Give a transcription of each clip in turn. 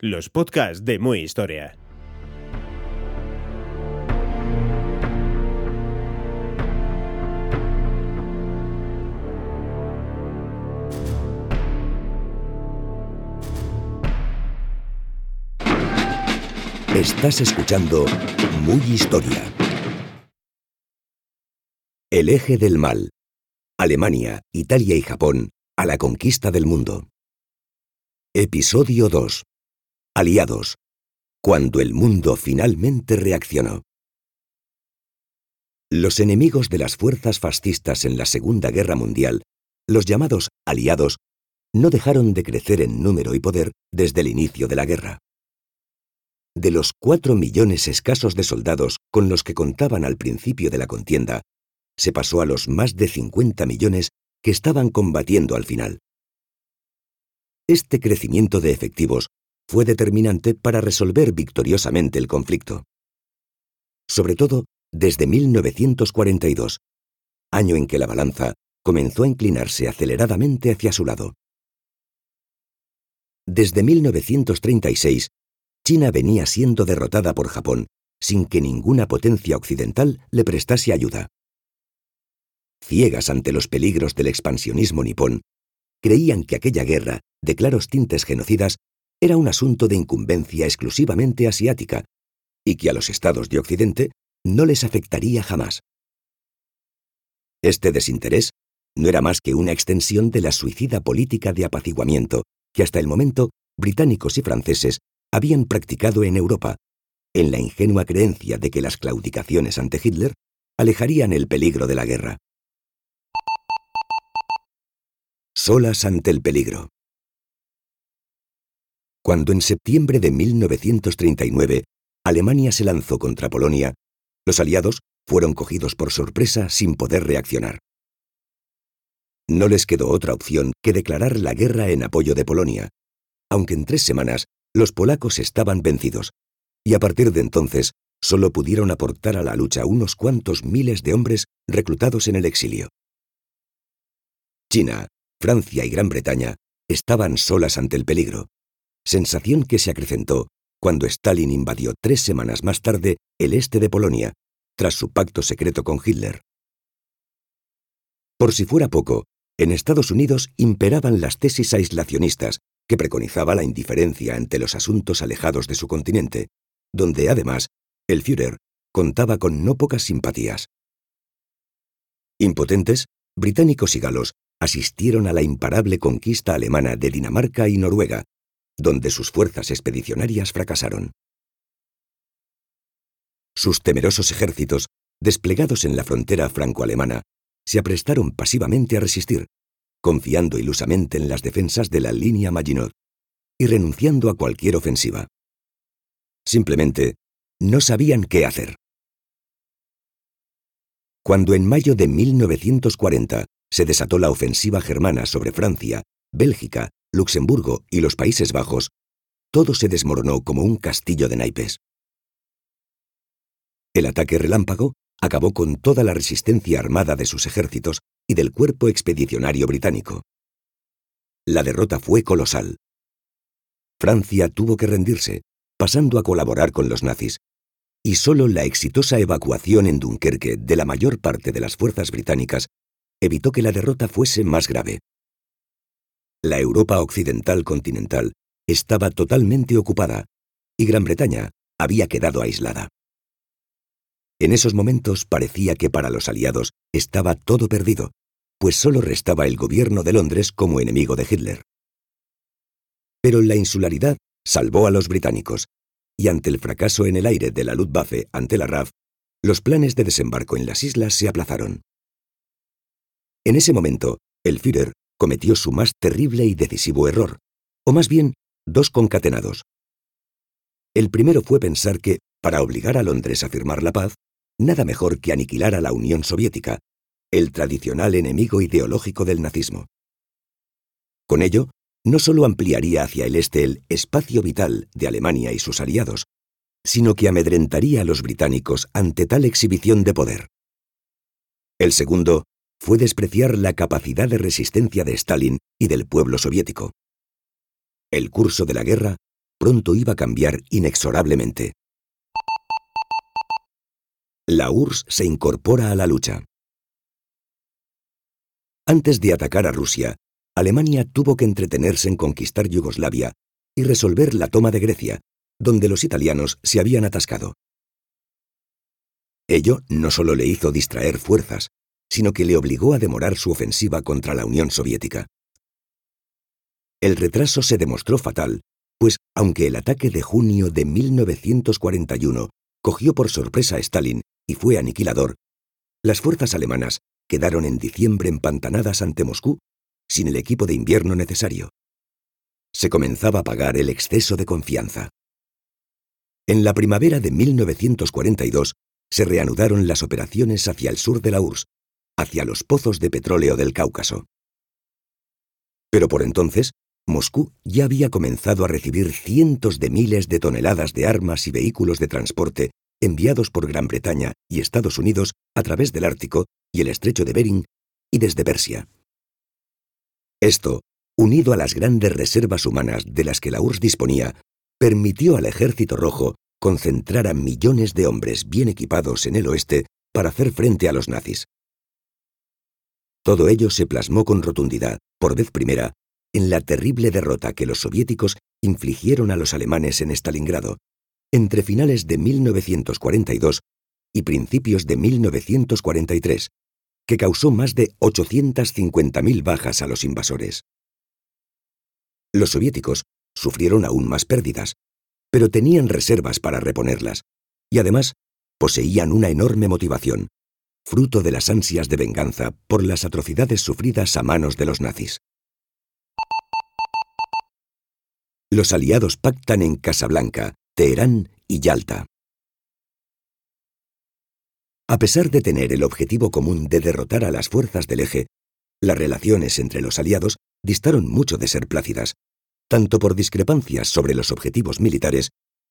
Los podcasts de Muy Historia. Estás escuchando Muy Historia. El eje del mal. Alemania, Italia y Japón a la conquista del mundo. Episodio 2. Aliados. Cuando el mundo finalmente reaccionó. Los enemigos de las fuerzas fascistas en la Segunda Guerra Mundial, los llamados aliados, no dejaron de crecer en número y poder desde el inicio de la guerra. De los cuatro millones escasos de soldados con los que contaban al principio de la contienda, se pasó a los más de 50 millones que estaban combatiendo al final. Este crecimiento de efectivos fue determinante para resolver victoriosamente el conflicto. Sobre todo desde 1942, año en que la balanza comenzó a inclinarse aceleradamente hacia su lado. Desde 1936, China venía siendo derrotada por Japón sin que ninguna potencia occidental le prestase ayuda ciegas ante los peligros del expansionismo nipón, creían que aquella guerra, de claros tintes genocidas, era un asunto de incumbencia exclusivamente asiática, y que a los estados de Occidente no les afectaría jamás. Este desinterés no era más que una extensión de la suicida política de apaciguamiento que hasta el momento británicos y franceses habían practicado en Europa, en la ingenua creencia de que las claudicaciones ante Hitler alejarían el peligro de la guerra. solas ante el peligro. Cuando en septiembre de 1939 Alemania se lanzó contra Polonia, los aliados fueron cogidos por sorpresa sin poder reaccionar. No les quedó otra opción que declarar la guerra en apoyo de Polonia, aunque en tres semanas los polacos estaban vencidos, y a partir de entonces solo pudieron aportar a la lucha unos cuantos miles de hombres reclutados en el exilio. China, Francia y Gran Bretaña estaban solas ante el peligro, sensación que se acrecentó cuando Stalin invadió tres semanas más tarde el este de Polonia, tras su pacto secreto con Hitler. Por si fuera poco, en Estados Unidos imperaban las tesis aislacionistas que preconizaba la indiferencia ante los asuntos alejados de su continente, donde además el Führer contaba con no pocas simpatías. Impotentes, británicos y galos asistieron a la imparable conquista alemana de Dinamarca y Noruega, donde sus fuerzas expedicionarias fracasaron. Sus temerosos ejércitos, desplegados en la frontera franco-alemana, se aprestaron pasivamente a resistir, confiando ilusamente en las defensas de la línea Maginot y renunciando a cualquier ofensiva. Simplemente no sabían qué hacer. Cuando en mayo de 1940 se desató la ofensiva germana sobre Francia, Bélgica, Luxemburgo y los Países Bajos, todo se desmoronó como un castillo de naipes. El ataque relámpago acabó con toda la resistencia armada de sus ejércitos y del cuerpo expedicionario británico. La derrota fue colosal. Francia tuvo que rendirse, pasando a colaborar con los nazis, y solo la exitosa evacuación en Dunkerque de la mayor parte de las fuerzas británicas evitó que la derrota fuese más grave. La Europa occidental continental estaba totalmente ocupada y Gran Bretaña había quedado aislada. En esos momentos parecía que para los aliados estaba todo perdido, pues solo restaba el gobierno de Londres como enemigo de Hitler. Pero la insularidad salvó a los británicos, y ante el fracaso en el aire de la Luftwaffe ante la RAF, los planes de desembarco en las islas se aplazaron. En ese momento, el Führer cometió su más terrible y decisivo error, o más bien, dos concatenados. El primero fue pensar que, para obligar a Londres a firmar la paz, nada mejor que aniquilar a la Unión Soviética, el tradicional enemigo ideológico del nazismo. Con ello, no solo ampliaría hacia el este el espacio vital de Alemania y sus aliados, sino que amedrentaría a los británicos ante tal exhibición de poder. El segundo fue despreciar la capacidad de resistencia de Stalin y del pueblo soviético. El curso de la guerra pronto iba a cambiar inexorablemente. La URSS se incorpora a la lucha. Antes de atacar a Rusia, Alemania tuvo que entretenerse en conquistar Yugoslavia y resolver la toma de Grecia, donde los italianos se habían atascado. Ello no solo le hizo distraer fuerzas, sino que le obligó a demorar su ofensiva contra la Unión Soviética. El retraso se demostró fatal, pues aunque el ataque de junio de 1941 cogió por sorpresa a Stalin y fue aniquilador, las fuerzas alemanas quedaron en diciembre empantanadas ante Moscú sin el equipo de invierno necesario. Se comenzaba a pagar el exceso de confianza. En la primavera de 1942 se reanudaron las operaciones hacia el sur de la URSS, hacia los pozos de petróleo del Cáucaso. Pero por entonces, Moscú ya había comenzado a recibir cientos de miles de toneladas de armas y vehículos de transporte enviados por Gran Bretaña y Estados Unidos a través del Ártico y el estrecho de Bering y desde Persia. Esto, unido a las grandes reservas humanas de las que la URSS disponía, permitió al Ejército Rojo concentrar a millones de hombres bien equipados en el oeste para hacer frente a los nazis. Todo ello se plasmó con rotundidad, por vez primera, en la terrible derrota que los soviéticos infligieron a los alemanes en Stalingrado, entre finales de 1942 y principios de 1943, que causó más de 850.000 bajas a los invasores. Los soviéticos sufrieron aún más pérdidas, pero tenían reservas para reponerlas, y además poseían una enorme motivación, fruto de las ansias de venganza por las atrocidades sufridas a manos de los nazis. Los aliados pactan en Casablanca, Teherán y Yalta. A pesar de tener el objetivo común de derrotar a las fuerzas del eje, las relaciones entre los aliados distaron mucho de ser plácidas, tanto por discrepancias sobre los objetivos militares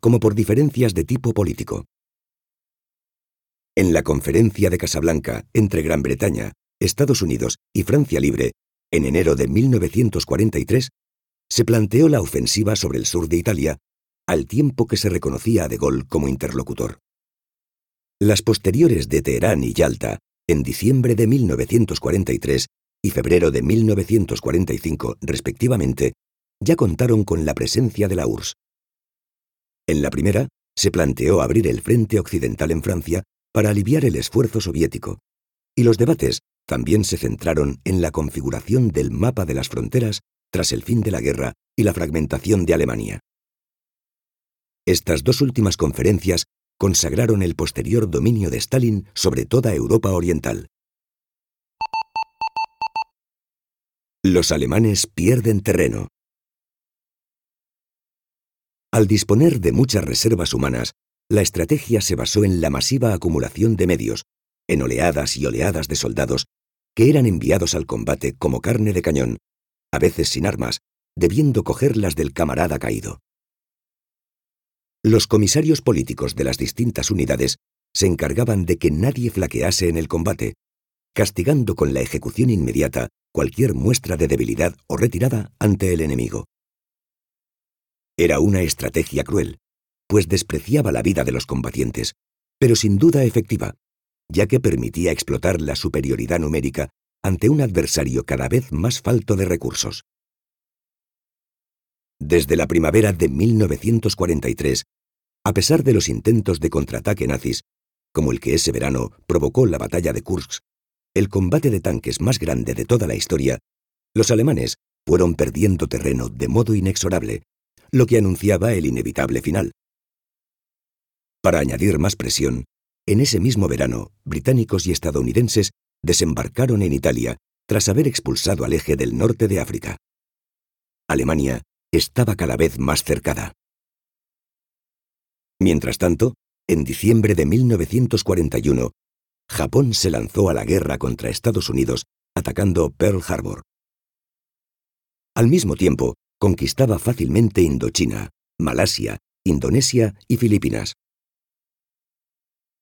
como por diferencias de tipo político. En la conferencia de Casablanca entre Gran Bretaña, Estados Unidos y Francia Libre, en enero de 1943, se planteó la ofensiva sobre el sur de Italia, al tiempo que se reconocía a De Gaulle como interlocutor. Las posteriores de Teherán y Yalta, en diciembre de 1943 y febrero de 1945, respectivamente, ya contaron con la presencia de la URSS. En la primera, se planteó abrir el frente occidental en Francia para aliviar el esfuerzo soviético, y los debates también se centraron en la configuración del mapa de las fronteras tras el fin de la guerra y la fragmentación de Alemania. Estas dos últimas conferencias consagraron el posterior dominio de Stalin sobre toda Europa Oriental. Los alemanes pierden terreno. Al disponer de muchas reservas humanas, la estrategia se basó en la masiva acumulación de medios, en oleadas y oleadas de soldados que eran enviados al combate como carne de cañón, a veces sin armas, debiendo cogerlas del camarada caído. Los comisarios políticos de las distintas unidades se encargaban de que nadie flaquease en el combate, castigando con la ejecución inmediata cualquier muestra de debilidad o retirada ante el enemigo. Era una estrategia cruel, pues despreciaba la vida de los combatientes, pero sin duda efectiva, ya que permitía explotar la superioridad numérica ante un adversario cada vez más falto de recursos. Desde la primavera de 1943, a pesar de los intentos de contraataque nazis, como el que ese verano provocó la batalla de Kursk, el combate de tanques más grande de toda la historia, los alemanes fueron perdiendo terreno de modo inexorable, lo que anunciaba el inevitable final. Para añadir más presión, en ese mismo verano, británicos y estadounidenses desembarcaron en Italia tras haber expulsado al eje del norte de África. Alemania estaba cada vez más cercada. Mientras tanto, en diciembre de 1941, Japón se lanzó a la guerra contra Estados Unidos atacando Pearl Harbor. Al mismo tiempo, conquistaba fácilmente Indochina, Malasia, Indonesia y Filipinas.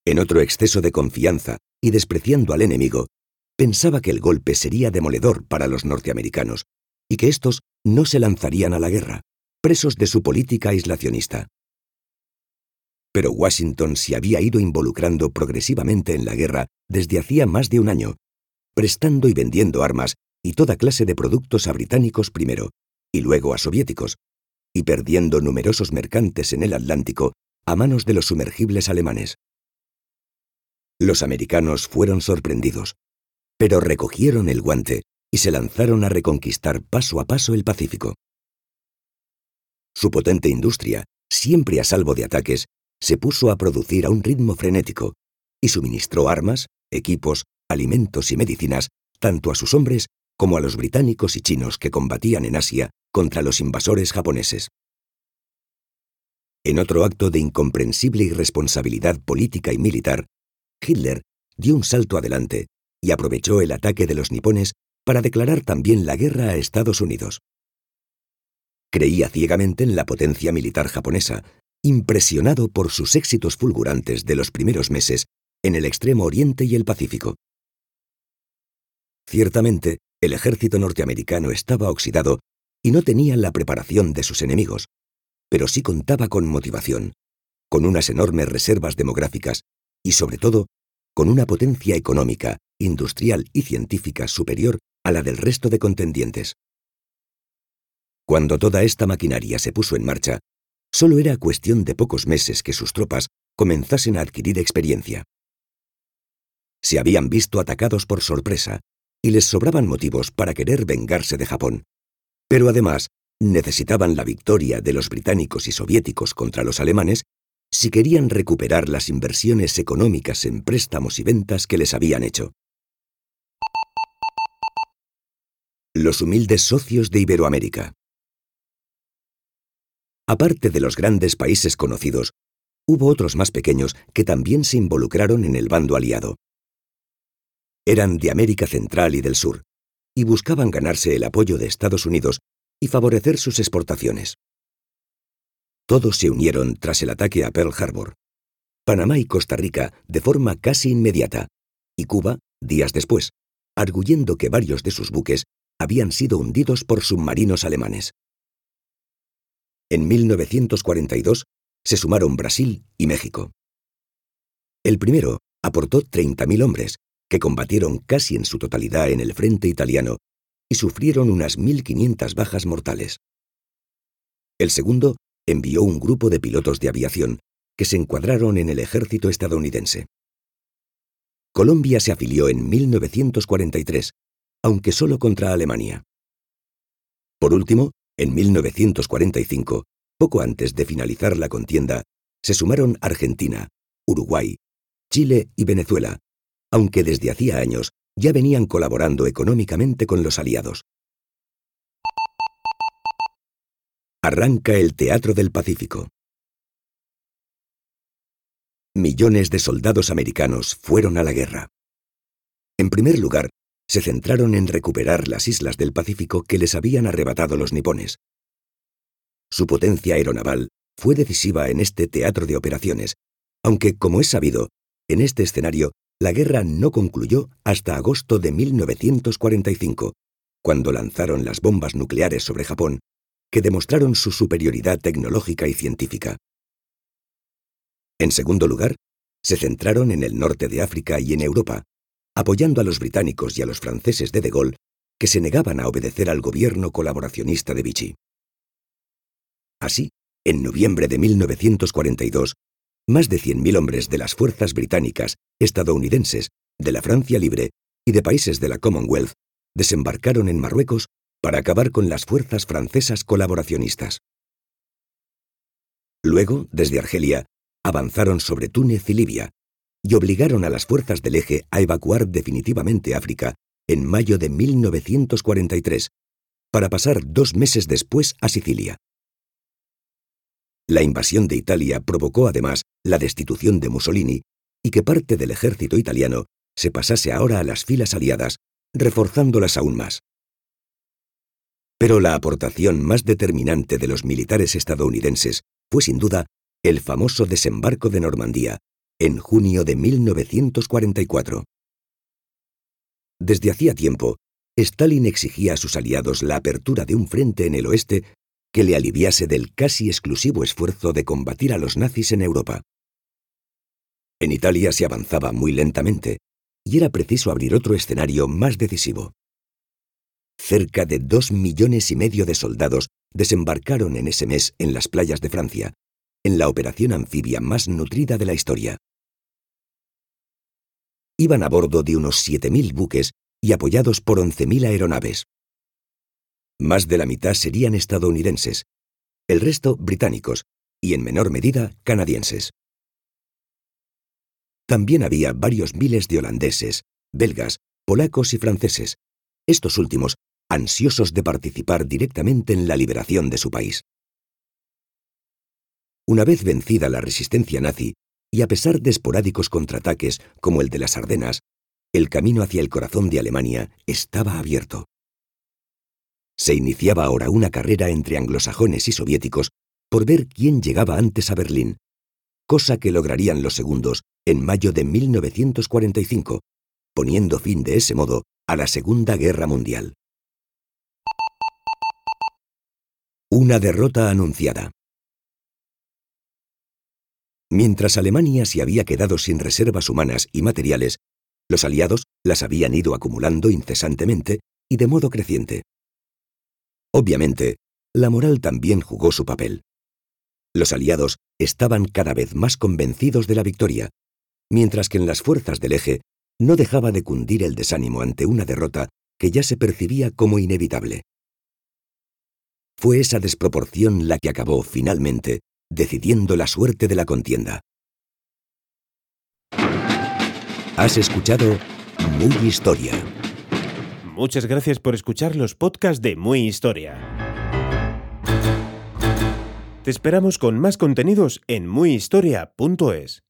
En otro exceso de confianza y despreciando al enemigo, pensaba que el golpe sería demoledor para los norteamericanos y que éstos no se lanzarían a la guerra, presos de su política aislacionista. Pero Washington se había ido involucrando progresivamente en la guerra desde hacía más de un año, prestando y vendiendo armas y toda clase de productos a británicos primero, y luego a soviéticos, y perdiendo numerosos mercantes en el Atlántico a manos de los sumergibles alemanes. Los americanos fueron sorprendidos, pero recogieron el guante y se lanzaron a reconquistar paso a paso el Pacífico. Su potente industria, siempre a salvo de ataques, se puso a producir a un ritmo frenético y suministró armas, equipos, alimentos y medicinas tanto a sus hombres como a los británicos y chinos que combatían en Asia contra los invasores japoneses. En otro acto de incomprensible irresponsabilidad política y militar, Hitler dio un salto adelante y aprovechó el ataque de los nipones para declarar también la guerra a Estados Unidos. Creía ciegamente en la potencia militar japonesa, impresionado por sus éxitos fulgurantes de los primeros meses en el extremo oriente y el Pacífico. Ciertamente, el ejército norteamericano estaba oxidado y no tenía la preparación de sus enemigos, pero sí contaba con motivación, con unas enormes reservas demográficas y, sobre todo, con una potencia económica, industrial y científica superior a la del resto de contendientes. Cuando toda esta maquinaria se puso en marcha, solo era cuestión de pocos meses que sus tropas comenzasen a adquirir experiencia. Se habían visto atacados por sorpresa y les sobraban motivos para querer vengarse de Japón. Pero además, necesitaban la victoria de los británicos y soviéticos contra los alemanes si querían recuperar las inversiones económicas en préstamos y ventas que les habían hecho. Los humildes socios de Iberoamérica. Aparte de los grandes países conocidos, hubo otros más pequeños que también se involucraron en el bando aliado. Eran de América Central y del Sur, y buscaban ganarse el apoyo de Estados Unidos y favorecer sus exportaciones. Todos se unieron tras el ataque a Pearl Harbor. Panamá y Costa Rica de forma casi inmediata, y Cuba días después, arguyendo que varios de sus buques habían sido hundidos por submarinos alemanes. En 1942 se sumaron Brasil y México. El primero aportó 30.000 hombres, que combatieron casi en su totalidad en el frente italiano y sufrieron unas 1.500 bajas mortales. El segundo envió un grupo de pilotos de aviación que se encuadraron en el ejército estadounidense. Colombia se afilió en 1943 aunque solo contra Alemania. Por último, en 1945, poco antes de finalizar la contienda, se sumaron Argentina, Uruguay, Chile y Venezuela, aunque desde hacía años ya venían colaborando económicamente con los aliados. Arranca el Teatro del Pacífico. Millones de soldados americanos fueron a la guerra. En primer lugar, se centraron en recuperar las islas del Pacífico que les habían arrebatado los nipones. Su potencia aeronaval fue decisiva en este teatro de operaciones, aunque, como es sabido, en este escenario la guerra no concluyó hasta agosto de 1945, cuando lanzaron las bombas nucleares sobre Japón, que demostraron su superioridad tecnológica y científica. En segundo lugar, se centraron en el norte de África y en Europa, apoyando a los británicos y a los franceses de De Gaulle, que se negaban a obedecer al gobierno colaboracionista de Vichy. Así, en noviembre de 1942, más de 100.000 hombres de las fuerzas británicas, estadounidenses, de la Francia Libre y de países de la Commonwealth desembarcaron en Marruecos para acabar con las fuerzas francesas colaboracionistas. Luego, desde Argelia, avanzaron sobre Túnez y Libia, y obligaron a las fuerzas del eje a evacuar definitivamente África en mayo de 1943, para pasar dos meses después a Sicilia. La invasión de Italia provocó además la destitución de Mussolini y que parte del ejército italiano se pasase ahora a las filas aliadas, reforzándolas aún más. Pero la aportación más determinante de los militares estadounidenses fue sin duda el famoso desembarco de Normandía en junio de 1944. Desde hacía tiempo, Stalin exigía a sus aliados la apertura de un frente en el oeste que le aliviase del casi exclusivo esfuerzo de combatir a los nazis en Europa. En Italia se avanzaba muy lentamente y era preciso abrir otro escenario más decisivo. Cerca de dos millones y medio de soldados desembarcaron en ese mes en las playas de Francia, en la operación anfibia más nutrida de la historia. Iban a bordo de unos 7.000 buques y apoyados por 11.000 aeronaves. Más de la mitad serían estadounidenses, el resto británicos y en menor medida canadienses. También había varios miles de holandeses, belgas, polacos y franceses, estos últimos ansiosos de participar directamente en la liberación de su país. Una vez vencida la resistencia nazi, y a pesar de esporádicos contraataques como el de las Ardenas, el camino hacia el corazón de Alemania estaba abierto. Se iniciaba ahora una carrera entre anglosajones y soviéticos por ver quién llegaba antes a Berlín, cosa que lograrían los segundos en mayo de 1945, poniendo fin de ese modo a la Segunda Guerra Mundial. Una derrota anunciada. Mientras Alemania se había quedado sin reservas humanas y materiales, los aliados las habían ido acumulando incesantemente y de modo creciente. Obviamente, la moral también jugó su papel. Los aliados estaban cada vez más convencidos de la victoria, mientras que en las fuerzas del eje no dejaba de cundir el desánimo ante una derrota que ya se percibía como inevitable. Fue esa desproporción la que acabó, finalmente, decidiendo la suerte de la contienda. Has escuchado Muy Historia Muchas gracias por escuchar los podcasts de Muy Historia. Te esperamos con más contenidos en muyhistoria.es.